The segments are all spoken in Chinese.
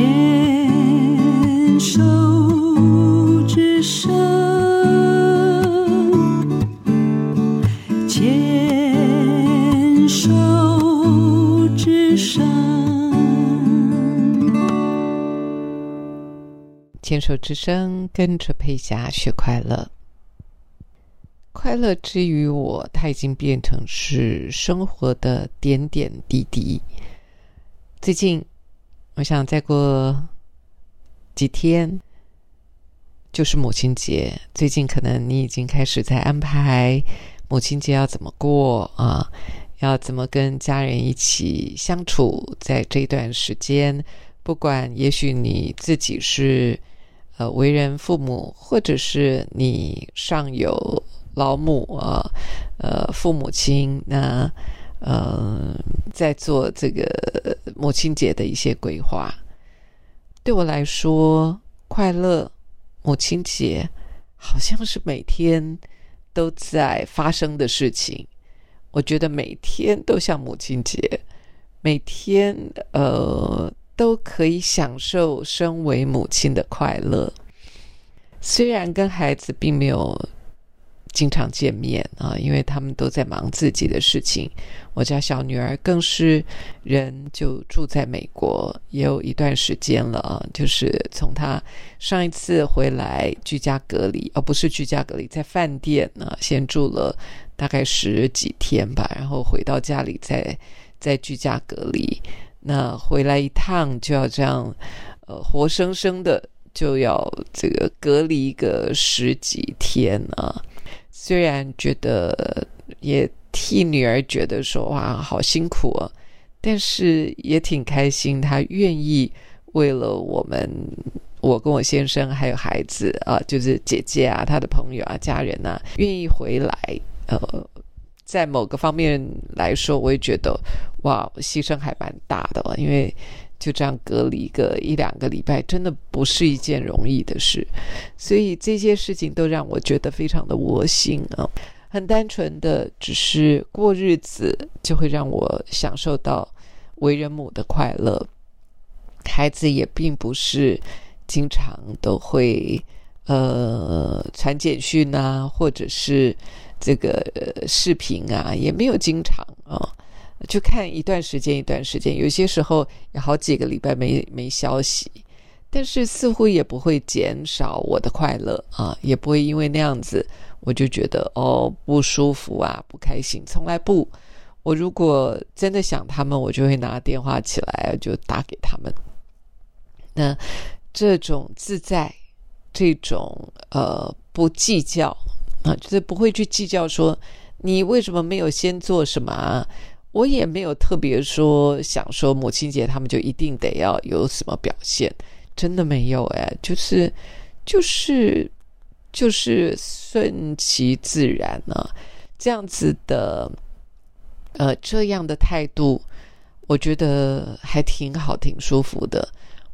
牵手之声，牵手之声。牵手之声，跟着佩霞学快乐。快乐之于我，它已经变成是生活的点点滴滴。最近，我想再过几天就是母亲节。最近可能你已经开始在安排母亲节要怎么过啊？要怎么跟家人一起相处？在这段时间，不管也许你自己是呃为人父母，或者是你上有老母啊，呃父母亲那。在做这个母亲节的一些规划，对我来说，快乐母亲节好像是每天都在发生的事情。我觉得每天都像母亲节，每天呃都可以享受身为母亲的快乐。虽然跟孩子并没有。经常见面啊，因为他们都在忙自己的事情。我家小女儿更是人就住在美国，也有一段时间了啊。就是从她上一次回来居家隔离，而不是居家隔离，在饭店呢，先住了大概十几天吧，然后回到家里再再居家隔离。那回来一趟就要这样，呃，活生生的就要这个隔离个十几天啊。虽然觉得也替女儿觉得说哇好辛苦啊，但是也挺开心，她愿意为了我们，我跟我先生还有孩子啊，就是姐姐啊，她的朋友啊，家人啊，愿意回来。呃，在某个方面来说，我也觉得哇，牺牲还蛮大的，因为。就这样隔离个一两个礼拜，真的不是一件容易的事，所以这些事情都让我觉得非常的窝心啊。很单纯的，只是过日子就会让我享受到为人母的快乐。孩子也并不是经常都会呃传简讯啊，或者是这个视频啊，也没有经常啊。就看一段时间，一段时间，有些时候有好几个礼拜没没消息，但是似乎也不会减少我的快乐啊，也不会因为那样子我就觉得哦不舒服啊，不开心，从来不。我如果真的想他们，我就会拿电话起来就打给他们。那这种自在，这种呃不计较啊，就是不会去计较说你为什么没有先做什么啊。我也没有特别说想说母亲节他们就一定得要有什么表现，真的没有哎，就是就是就是顺其自然呢，这样子的呃这样的态度，我觉得还挺好，挺舒服的。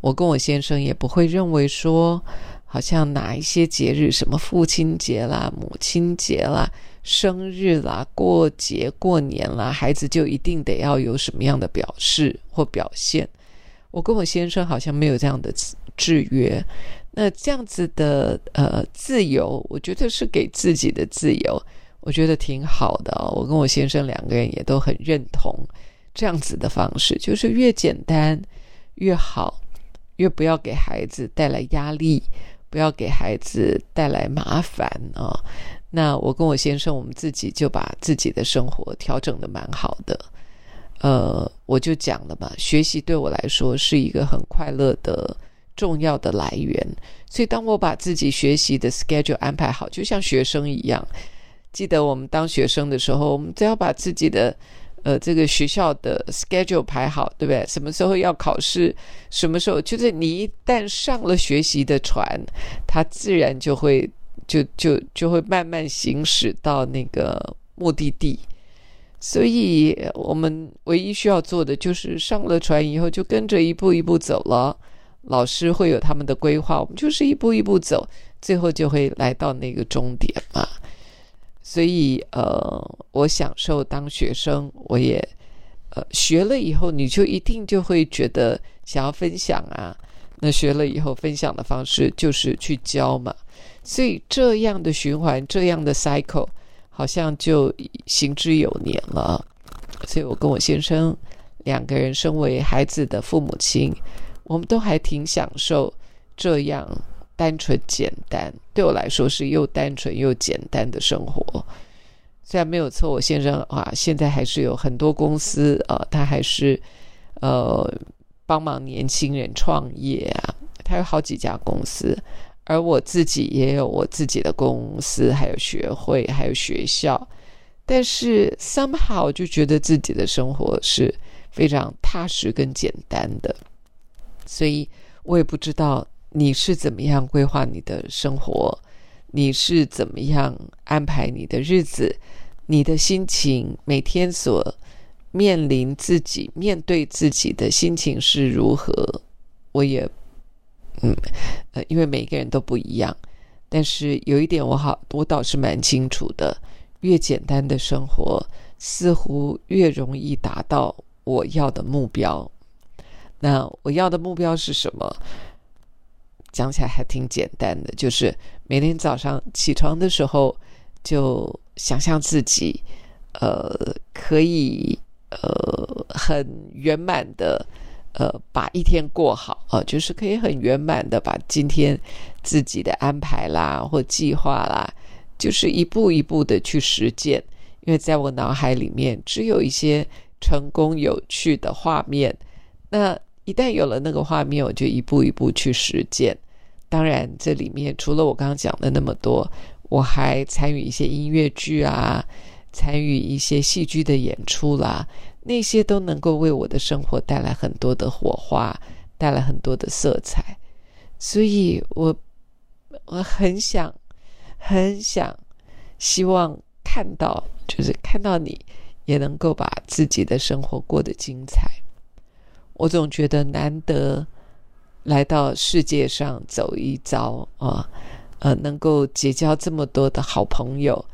我跟我先生也不会认为说，好像哪一些节日，什么父亲节啦、母亲节啦。生日啦，过节过年啦，孩子就一定得要有什么样的表示或表现？我跟我先生好像没有这样的制约。那这样子的呃自由，我觉得是给自己的自由，我觉得挺好的。我跟我先生两个人也都很认同这样子的方式，就是越简单越好，越不要给孩子带来压力，不要给孩子带来麻烦啊。那我跟我先生，我们自己就把自己的生活调整的蛮好的。呃，我就讲了嘛，学习对我来说是一个很快乐的重要的来源。所以，当我把自己学习的 schedule 安排好，就像学生一样。记得我们当学生的时候，我们只要把自己的呃这个学校的 schedule 排好，对不对？什么时候要考试？什么时候？就是你一旦上了学习的船，它自然就会。就就就会慢慢行驶到那个目的地，所以我们唯一需要做的就是上了船以后就跟着一步一步走了。老师会有他们的规划，我们就是一步一步走，最后就会来到那个终点嘛。所以呃，我享受当学生，我也呃学了以后，你就一定就会觉得想要分享啊。那学了以后分享的方式就是去教嘛，所以这样的循环，这样的 cycle 好像就行之有年了。所以我跟我先生两个人身为孩子的父母亲，我们都还挺享受这样单纯简单，对我来说是又单纯又简单的生活。虽然没有错，我先生啊，现在还是有很多公司啊，他还是呃。帮忙年轻人创业啊，他有好几家公司，而我自己也有我自己的公司，还有学会，还有学校。但是 somehow 就觉得自己的生活是非常踏实跟简单的，所以我也不知道你是怎么样规划你的生活，你是怎么样安排你的日子，你的心情每天所。面临自己面对自己的心情是如何，我也，嗯，呃，因为每个人都不一样，但是有一点我好，我倒是蛮清楚的，越简单的生活，似乎越容易达到我要的目标。那我要的目标是什么？讲起来还挺简单的，就是每天早上起床的时候，就想象自己，呃，可以。呃，很圆满的，呃，把一天过好啊，就是可以很圆满的把今天自己的安排啦或计划啦，就是一步一步的去实践。因为在我脑海里面，只有一些成功有趣的画面。那一旦有了那个画面，我就一步一步去实践。当然，这里面除了我刚刚讲的那么多，我还参与一些音乐剧啊。参与一些戏剧的演出啦，那些都能够为我的生活带来很多的火花，带来很多的色彩。所以，我我很想，很想，希望看到，就是看到你也能够把自己的生活过得精彩。我总觉得难得来到世界上走一遭啊，呃，能够结交这么多的好朋友。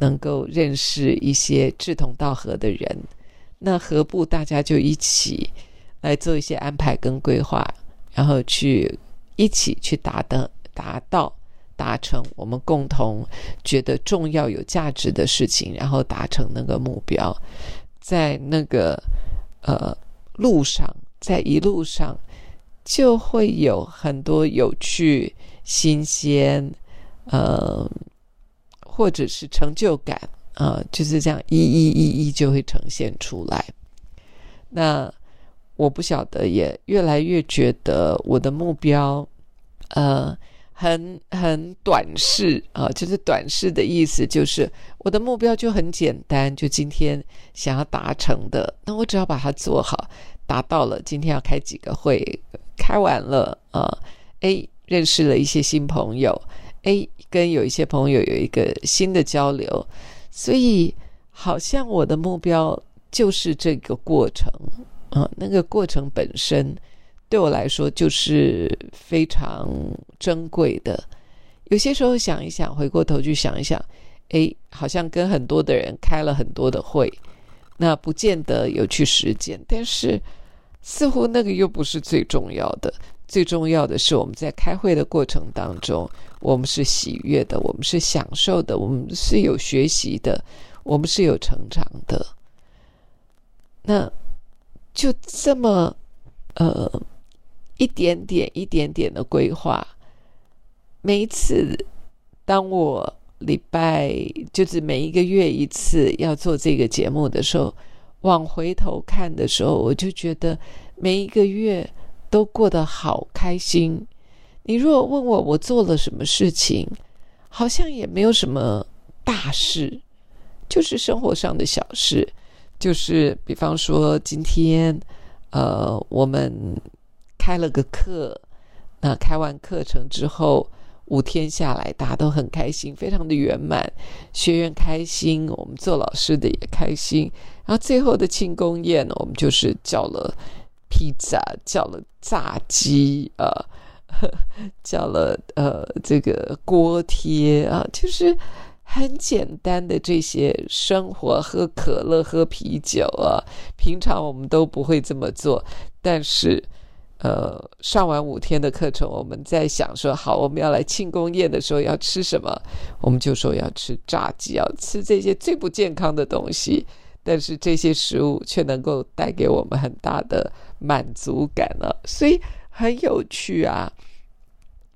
能够认识一些志同道合的人，那何不大家就一起来做一些安排跟规划，然后去一起去达的达到达成我们共同觉得重要有价值的事情，然后达成那个目标，在那个呃路上，在一路上就会有很多有趣、新鲜，呃。或者是成就感啊，就是这样一一一一就会呈现出来。那我不晓得，也越来越觉得我的目标，呃，很很短视啊，就是短视的意思，就是我的目标就很简单，就今天想要达成的，那我只要把它做好，达到了，今天要开几个会，开完了啊，哎，认识了一些新朋友。哎，跟有一些朋友有一个新的交流，所以好像我的目标就是这个过程啊，那个过程本身对我来说就是非常珍贵的。有些时候想一想，回过头去想一想，哎，好像跟很多的人开了很多的会，那不见得有去实践，但是似乎那个又不是最重要的。最重要的是，我们在开会的过程当中，我们是喜悦的，我们是享受的，我们是有学习的，我们是有成长的。那就这么呃一点点、一点点的规划。每一次当我礼拜就是每一个月一次要做这个节目的时候，往回头看的时候，我就觉得每一个月。都过得好开心。你若问我我做了什么事情，好像也没有什么大事，就是生活上的小事。就是比方说今天，呃，我们开了个课，那开完课程之后，五天下来，大家都很开心，非常的圆满，学员开心，我们做老师的也开心。然后最后的庆功宴呢，我们就是叫了。披萨叫了炸鸡啊，叫了呃这个锅贴啊，就是很简单的这些生活，喝可乐、喝啤酒啊，平常我们都不会这么做，但是呃，上完五天的课程，我们在想说，好，我们要来庆功宴的时候要吃什么？我们就说要吃炸鸡，要吃这些最不健康的东西。但是这些食物却能够带给我们很大的满足感了，所以很有趣啊。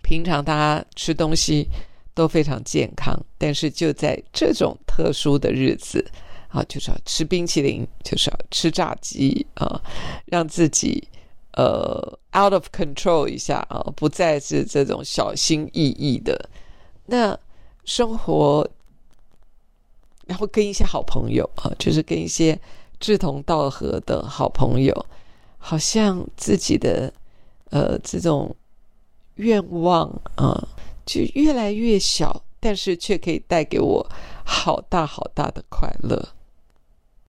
平常大家吃东西都非常健康，但是就在这种特殊的日子啊，就是要吃冰淇淋，就是要吃炸鸡啊，让自己。呃，out of control 一下啊，不再是这种小心翼翼的。那生活，然后跟一些好朋友啊，就是跟一些志同道合的好朋友，好像自己的呃这种愿望啊，就越来越小，但是却可以带给我好大好大的快乐。